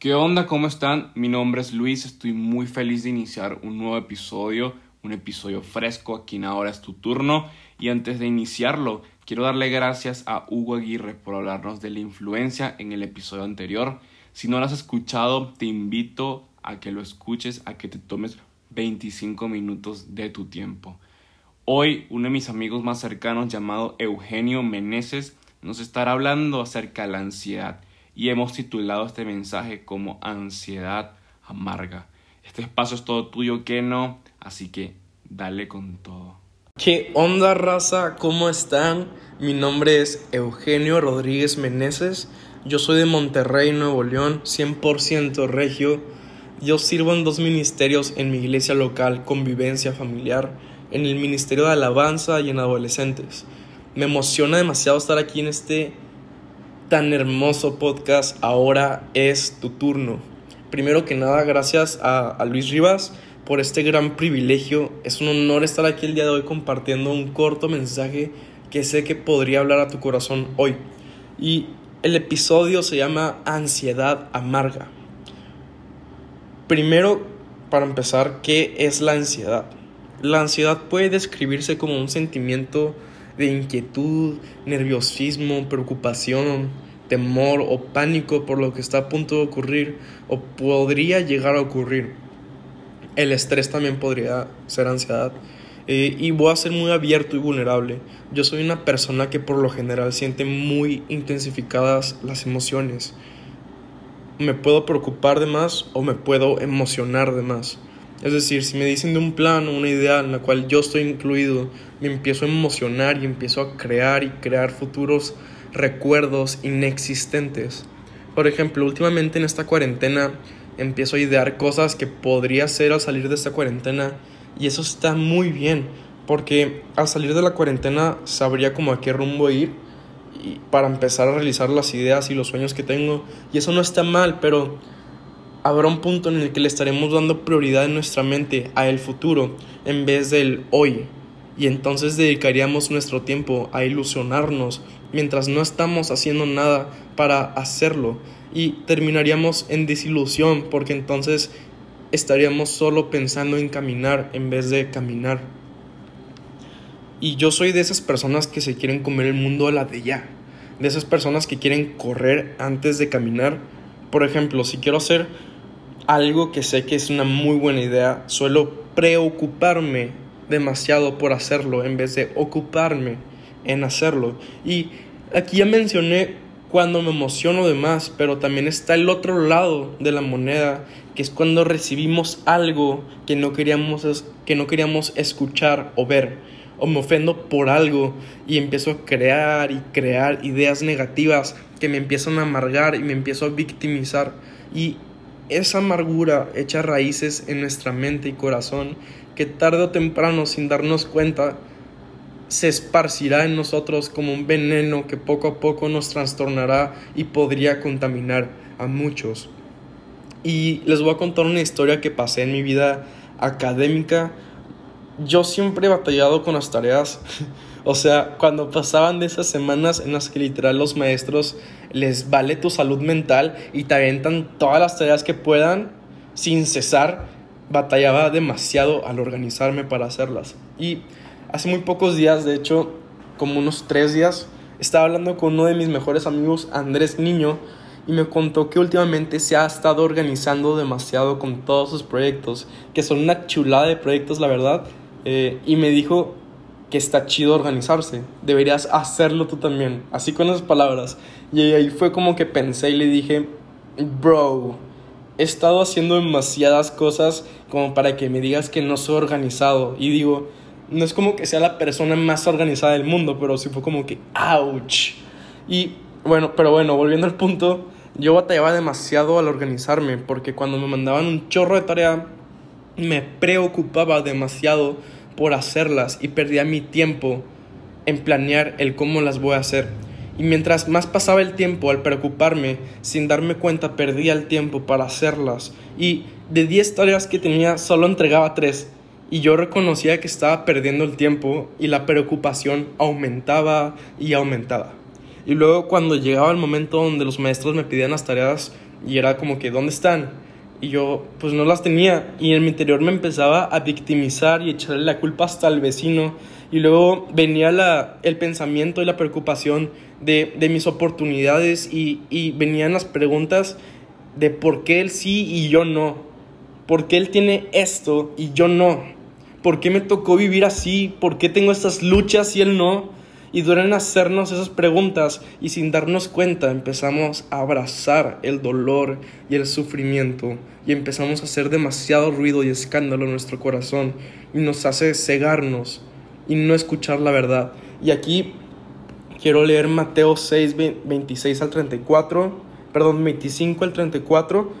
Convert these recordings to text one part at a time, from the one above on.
¿Qué onda? ¿Cómo están? Mi nombre es Luis, estoy muy feliz de iniciar un nuevo episodio, un episodio fresco, aquí en Ahora es tu turno. Y antes de iniciarlo, quiero darle gracias a Hugo Aguirre por hablarnos de la influencia en el episodio anterior. Si no lo has escuchado, te invito a que lo escuches, a que te tomes 25 minutos de tu tiempo. Hoy, uno de mis amigos más cercanos llamado Eugenio Meneses nos estará hablando acerca de la ansiedad y hemos titulado este mensaje como Ansiedad Amarga. Este espacio es todo tuyo, que no, así que dale con todo. ¿Qué onda raza? ¿Cómo están? Mi nombre es Eugenio Rodríguez Meneses. Yo soy de Monterrey, Nuevo León, 100% regio. Yo sirvo en dos ministerios en mi iglesia local, Convivencia Familiar, en el Ministerio de Alabanza y en Adolescentes. Me emociona demasiado estar aquí en este tan hermoso podcast. Ahora es tu turno. Primero que nada, gracias a, Luis Rivas por este gran privilegio. Es un honor estar aquí el día de hoy compartiendo un corto mensaje que sé que podría hablar a tu corazón hoy. Y el episodio se llama Ansiedad Amarga. Primero, para empezar, ¿qué es la ansiedad? La ansiedad puede describirse como un sentimiento de inquietud, nerviosismo, preocupación, temor o pánico por lo que está a punto de ocurrir o podría llegar a ocurrir. El estrés también podría ser ansiedad. Eh, y voy a ser muy abierto y vulnerable. Yo soy una persona que por lo general siente muy intensificadas las emociones. Me puedo preocupar de más o me puedo emocionar de más. Es decir, si me dicen de un plan o una idea en la cual yo estoy incluido, me empiezo a emocionar y empiezo a crear y crear futuros recuerdos inexistentes. Por ejemplo, últimamente en esta cuarentena empiezo a idear cosas que podría hacer al salir de esta cuarentena y eso está muy bien porque al salir de la cuarentena sabría como a qué rumbo ir y para empezar a realizar las ideas y los sueños que tengo y eso no está mal, pero habrá un punto en el que le estaremos dando prioridad en nuestra mente a el futuro en vez del hoy. Y entonces dedicaríamos nuestro tiempo a ilusionarnos mientras no estamos haciendo nada para hacerlo. Y terminaríamos en desilusión porque entonces estaríamos solo pensando en caminar en vez de caminar. Y yo soy de esas personas que se quieren comer el mundo a la de ya. De esas personas que quieren correr antes de caminar. Por ejemplo, si quiero hacer algo que sé que es una muy buena idea, suelo preocuparme demasiado por hacerlo en vez de ocuparme en hacerlo. Y aquí ya mencioné cuando me emociono de más, pero también está el otro lado de la moneda, que es cuando recibimos algo que no queríamos, que no queríamos escuchar o ver, o me ofendo por algo y empiezo a crear y crear ideas negativas que me empiezan a amargar y me empiezo a victimizar. Y esa amargura echa raíces en nuestra mente y corazón que tarde o temprano, sin darnos cuenta, se esparcirá en nosotros como un veneno que poco a poco nos trastornará y podría contaminar a muchos. Y les voy a contar una historia que pasé en mi vida académica. Yo siempre he batallado con las tareas. O sea, cuando pasaban de esas semanas en las que literal los maestros les vale tu salud mental y te aventan todas las tareas que puedan sin cesar, batallaba demasiado al organizarme para hacerlas. Y hace muy pocos días, de hecho, como unos tres días, estaba hablando con uno de mis mejores amigos, Andrés Niño, y me contó que últimamente se ha estado organizando demasiado con todos sus proyectos, que son una chulada de proyectos, la verdad, eh, y me dijo que está chido organizarse, deberías hacerlo tú también, así con esas palabras. Y ahí fue como que pensé y le dije, bro, he estado haciendo demasiadas cosas como para que me digas que no soy organizado. Y digo, no es como que sea la persona más organizada del mundo, pero sí fue como que, ouch. Y bueno, pero bueno, volviendo al punto, yo batallaba demasiado al organizarme, porque cuando me mandaban un chorro de tarea, me preocupaba demasiado por hacerlas y perdía mi tiempo en planear el cómo las voy a hacer. Y mientras más pasaba el tiempo al preocuparme, sin darme cuenta perdía el tiempo para hacerlas. Y de 10 tareas que tenía, solo entregaba 3. Y yo reconocía que estaba perdiendo el tiempo y la preocupación aumentaba y aumentaba. Y luego cuando llegaba el momento donde los maestros me pedían las tareas, Y era como que, ¿dónde están? Y yo, pues no las tenía. Y en mi interior me empezaba a victimizar y echarle la culpa hasta al vecino. Y luego venía la, el pensamiento y la preocupación de, de mis oportunidades y, y venían las preguntas de por qué él sí y yo no. ¿Por qué él tiene esto y yo no? ¿Por qué me tocó vivir así? ¿Por qué tengo estas luchas y él no? Y duelen hacernos esas preguntas y sin darnos cuenta empezamos a abrazar el dolor y el sufrimiento y empezamos a hacer demasiado ruido y escándalo en nuestro corazón y nos hace cegarnos y no escuchar la verdad. Y aquí quiero leer Mateo 6, 26 al 34, perdón, 25 al 34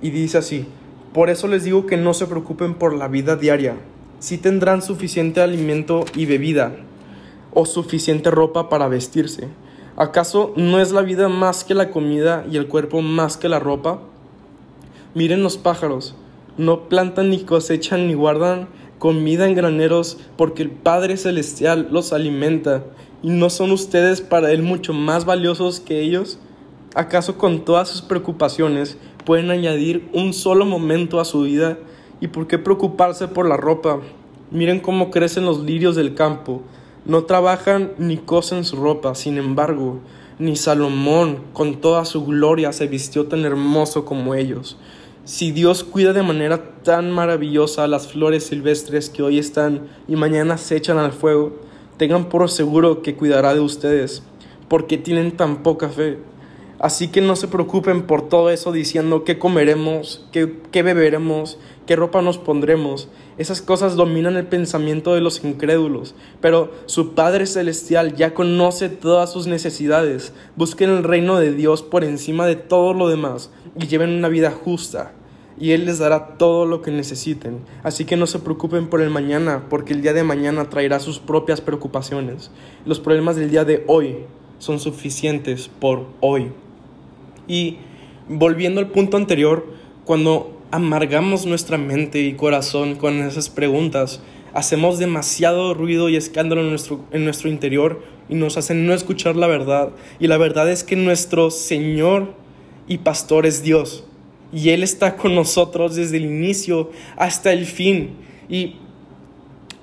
y dice así, por eso les digo que no se preocupen por la vida diaria, si tendrán suficiente alimento y bebida o suficiente ropa para vestirse. ¿Acaso no es la vida más que la comida y el cuerpo más que la ropa? Miren los pájaros, no plantan ni cosechan ni guardan comida en graneros porque el Padre Celestial los alimenta. ¿Y no son ustedes para Él mucho más valiosos que ellos? ¿Acaso con todas sus preocupaciones pueden añadir un solo momento a su vida? ¿Y por qué preocuparse por la ropa? Miren cómo crecen los lirios del campo no trabajan ni cosen su ropa, sin embargo, ni Salomón con toda su gloria se vistió tan hermoso como ellos. Si Dios cuida de manera tan maravillosa las flores silvestres que hoy están y mañana se echan al fuego, tengan por seguro que cuidará de ustedes, porque tienen tan poca fe. Así que no se preocupen por todo eso diciendo qué comeremos, qué, qué beberemos, qué ropa nos pondremos. Esas cosas dominan el pensamiento de los incrédulos, pero su Padre Celestial ya conoce todas sus necesidades. Busquen el reino de Dios por encima de todo lo demás y lleven una vida justa. Y Él les dará todo lo que necesiten. Así que no se preocupen por el mañana, porque el día de mañana traerá sus propias preocupaciones. Los problemas del día de hoy son suficientes por hoy. Y volviendo al punto anterior, cuando amargamos nuestra mente y corazón con esas preguntas, hacemos demasiado ruido y escándalo en nuestro, en nuestro interior y nos hacen no escuchar la verdad. Y la verdad es que nuestro Señor y Pastor es Dios. Y Él está con nosotros desde el inicio hasta el fin. Y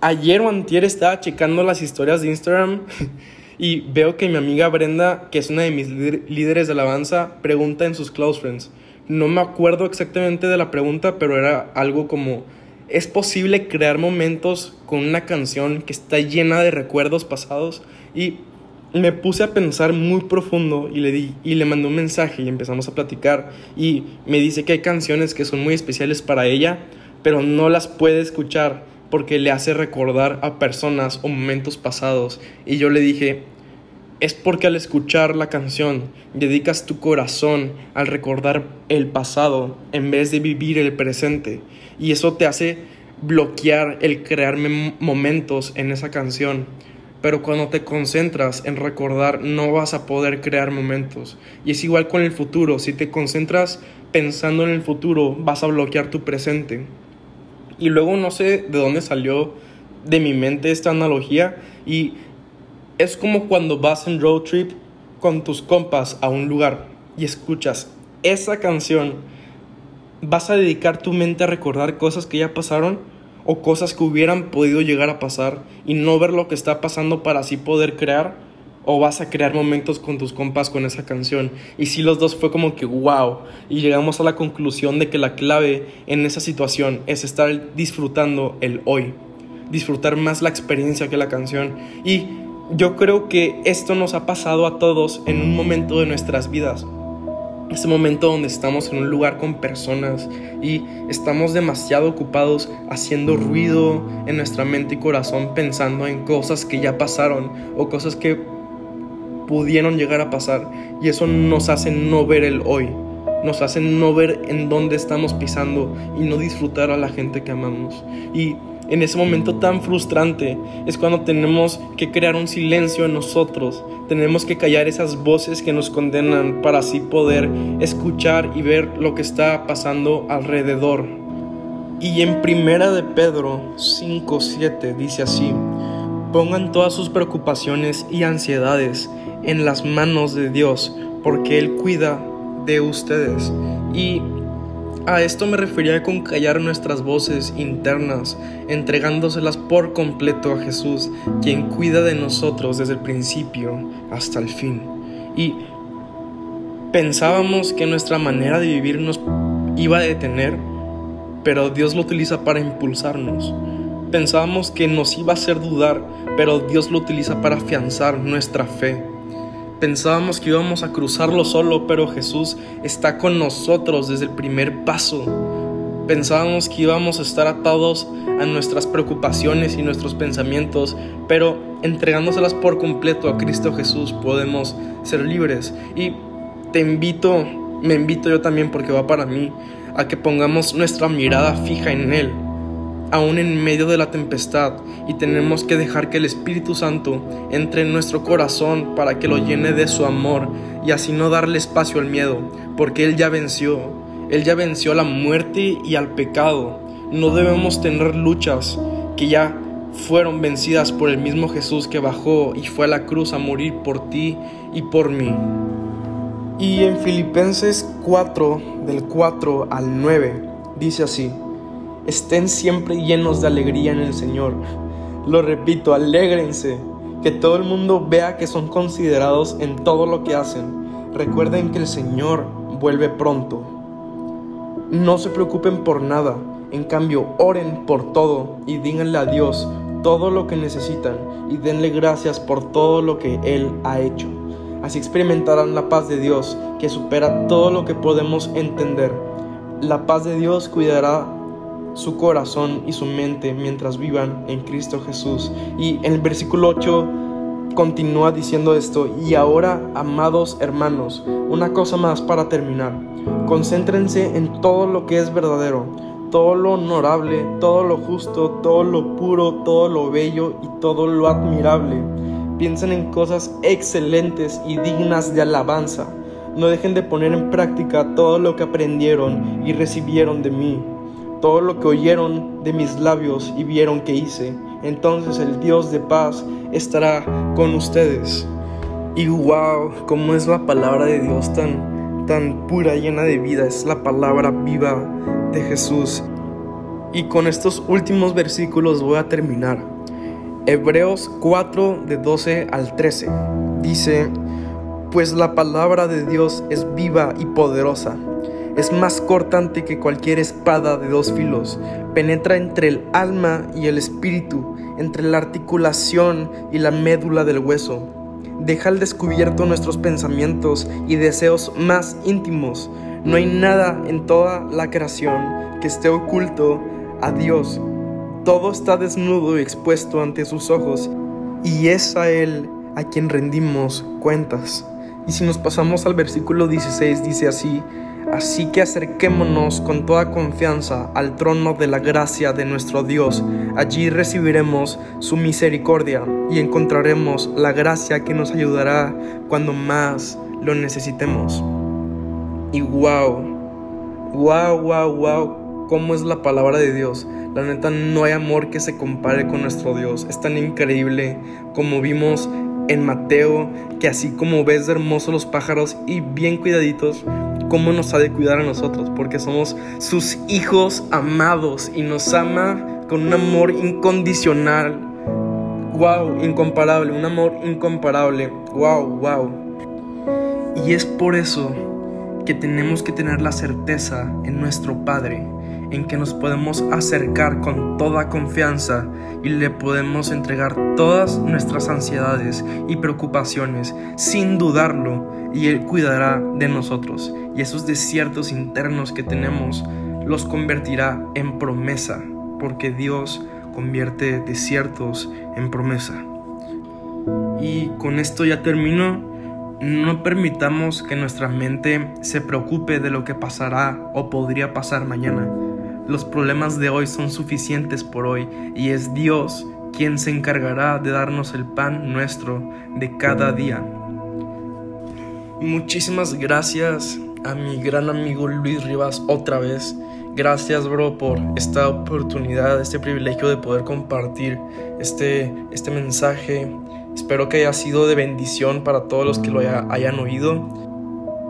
ayer o antier estaba checando las historias de Instagram Y veo que mi amiga Brenda, que es una de mis líderes de alabanza, pregunta en sus close friends. No me acuerdo exactamente de la pregunta, pero era algo como, ¿es posible crear momentos con una canción que está llena de recuerdos pasados? Y me puse a pensar muy profundo y le di y le mandé un mensaje y empezamos a platicar y me dice que hay canciones que son muy especiales para ella, pero no las puede escuchar porque le hace recordar a personas o momentos pasados. Y yo le dije, es porque al escuchar la canción dedicas tu corazón al recordar el pasado en vez de vivir el presente. Y eso te hace bloquear el crear momentos en esa canción. Pero cuando te concentras en recordar no vas a poder crear momentos. Y es igual con el futuro. Si te concentras pensando en el futuro vas a bloquear tu presente. Y luego no sé de dónde salió de mi mente esta analogía y es como cuando vas en road trip con tus compas a un lugar y escuchas esa canción, vas a dedicar tu mente a recordar cosas que ya pasaron o cosas que hubieran podido llegar a pasar y no ver lo que está pasando para así poder crear o vas a crear momentos con tus compas con esa canción. Y si los dos fue como que wow. Y llegamos a la conclusión de que la clave en esa situación es estar disfrutando el hoy. Disfrutar más la experiencia que la canción. Y yo creo que esto nos ha pasado a todos en un momento de nuestras vidas. Ese momento donde estamos en un lugar con personas y estamos demasiado ocupados haciendo ruido en nuestra mente y corazón pensando en cosas que ya pasaron o cosas que pudieron llegar a pasar y eso nos hace no ver el hoy, nos hace no ver en dónde estamos pisando y no disfrutar a la gente que amamos. Y en ese momento tan frustrante es cuando tenemos que crear un silencio en nosotros, tenemos que callar esas voces que nos condenan para así poder escuchar y ver lo que está pasando alrededor. Y en primera de Pedro 5:7 dice así: Pongan todas sus preocupaciones y ansiedades en las manos de Dios, porque Él cuida de ustedes. Y a esto me refería con callar nuestras voces internas, entregándoselas por completo a Jesús, quien cuida de nosotros desde el principio hasta el fin. Y pensábamos que nuestra manera de vivir nos iba a detener, pero Dios lo utiliza para impulsarnos. Pensábamos que nos iba a hacer dudar, pero Dios lo utiliza para afianzar nuestra fe. Pensábamos que íbamos a cruzarlo solo, pero Jesús está con nosotros desde el primer paso. Pensábamos que íbamos a estar atados a nuestras preocupaciones y nuestros pensamientos, pero entregándoselas por completo a Cristo Jesús podemos ser libres. Y te invito, me invito yo también porque va para mí, a que pongamos nuestra mirada fija en Él aún en medio de la tempestad y tenemos que dejar que el Espíritu Santo entre en nuestro corazón para que lo llene de su amor y así no darle espacio al miedo, porque Él ya venció, Él ya venció a la muerte y al pecado. No debemos tener luchas que ya fueron vencidas por el mismo Jesús que bajó y fue a la cruz a morir por ti y por mí. Y en Filipenses 4, del 4 al 9, dice así, Estén siempre llenos de alegría en el Señor. Lo repito, alégrense. Que todo el mundo vea que son considerados en todo lo que hacen. Recuerden que el Señor vuelve pronto. No se preocupen por nada. En cambio, oren por todo y díganle a Dios todo lo que necesitan y denle gracias por todo lo que Él ha hecho. Así experimentarán la paz de Dios que supera todo lo que podemos entender. La paz de Dios cuidará su corazón y su mente mientras vivan en Cristo Jesús. Y en el versículo 8 continúa diciendo esto, y ahora, amados hermanos, una cosa más para terminar. Concéntrense en todo lo que es verdadero, todo lo honorable, todo lo justo, todo lo puro, todo lo bello y todo lo admirable. Piensen en cosas excelentes y dignas de alabanza. No dejen de poner en práctica todo lo que aprendieron y recibieron de mí todo lo que oyeron de mis labios y vieron que hice, entonces el Dios de paz estará con ustedes. Y wow, cómo es la palabra de Dios tan, tan pura, llena de vida, es la palabra viva de Jesús. Y con estos últimos versículos voy a terminar. Hebreos 4 de 12 al 13 dice, pues la palabra de Dios es viva y poderosa es más cortante que cualquier espada de dos filos. Penetra entre el alma y el espíritu, entre la articulación y la médula del hueso. Deja al descubierto nuestros pensamientos y deseos más íntimos. No hay nada en toda la creación que esté oculto a Dios. Todo está desnudo y expuesto ante sus ojos, y es a Él a quien rendimos cuentas. Y si nos pasamos al versículo 16, dice así, Así que acerquémonos con toda confianza al trono de la gracia de nuestro Dios. Allí recibiremos su misericordia y encontraremos la gracia que nos ayudará cuando más lo necesitemos. Y wow, wow, wow, wow, cómo es la palabra de Dios. La neta, no hay amor que se compare con nuestro Dios. Es tan increíble como vimos en Mateo, que así como ves de hermosos los pájaros y bien cuidaditos, cómo nos ha de cuidar a nosotros, porque somos sus hijos amados y nos ama con un amor incondicional. Wow, incomparable, un amor incomparable. Wow, wow. Y es por eso que tenemos que tener la certeza en nuestro Padre, en que nos podemos acercar con toda confianza y le podemos entregar todas nuestras ansiedades y preocupaciones sin dudarlo y Él cuidará de nosotros. Y esos desiertos internos que tenemos los convertirá en promesa, porque Dios convierte desiertos en promesa. Y con esto ya termino. No permitamos que nuestra mente se preocupe de lo que pasará o podría pasar mañana. Los problemas de hoy son suficientes por hoy y es Dios quien se encargará de darnos el pan nuestro de cada día. Muchísimas gracias a mi gran amigo Luis Rivas otra vez. Gracias, bro, por esta oportunidad, este privilegio de poder compartir este, este mensaje. Espero que haya sido de bendición para todos los que lo hayan oído.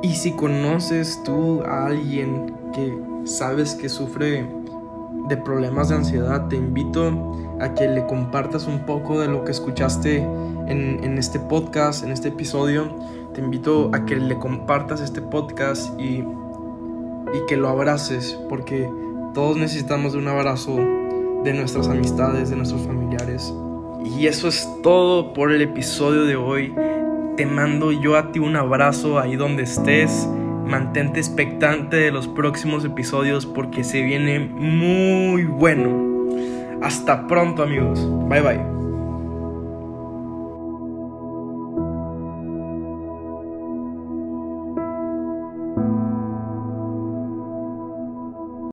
Y si conoces tú a alguien que sabes que sufre de problemas de ansiedad, te invito a que le compartas un poco de lo que escuchaste en, este podcast, en este episodio. Te invito a que le compartas este podcast y, y que lo abraces, porque todos necesitamos de un abrazo de nuestras amistades, de nuestros familiares. Y eso es todo por el episodio de hoy. Te mando yo a ti un abrazo ahí donde estés. Mantente expectante de los próximos episodios porque se viene muy bueno. Hasta pronto amigos. Bye bye.